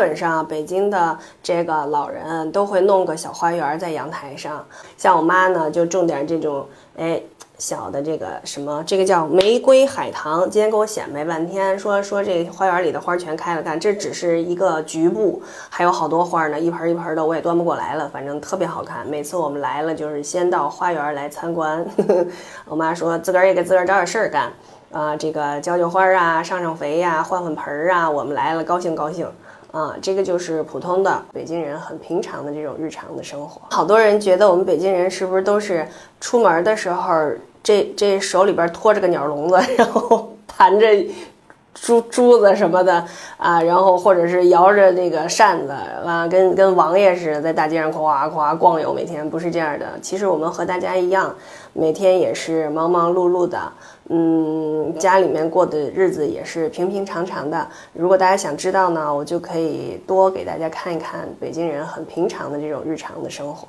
基本上北京的这个老人都会弄个小花园在阳台上。像我妈呢，就种点这种，哎。小的这个什么，这个叫玫瑰海棠，今天给我显摆半天，说说这花园里的花全开了，看这只是一个局部，还有好多花呢，一盆一盆的，我也端不过来了，反正特别好看。每次我们来了，就是先到花园来参观。我妈说自个儿也给自个儿找点事儿干，啊，这个浇浇花啊，上上肥呀，换换盆儿啊，我们来了高兴高兴。啊，这个就是普通的北京人很平常的这种日常的生活。好多人觉得我们北京人是不是都是出门的时候？这这手里边拖着个鸟笼子，然后盘着珠珠子什么的啊，然后或者是摇着那个扇子啊，跟跟王爷似的，在大街上夸夸逛悠，每天不是这样的。其实我们和大家一样，每天也是忙忙碌碌的，嗯，家里面过的日子也是平平常常的。如果大家想知道呢，我就可以多给大家看一看北京人很平常的这种日常的生活。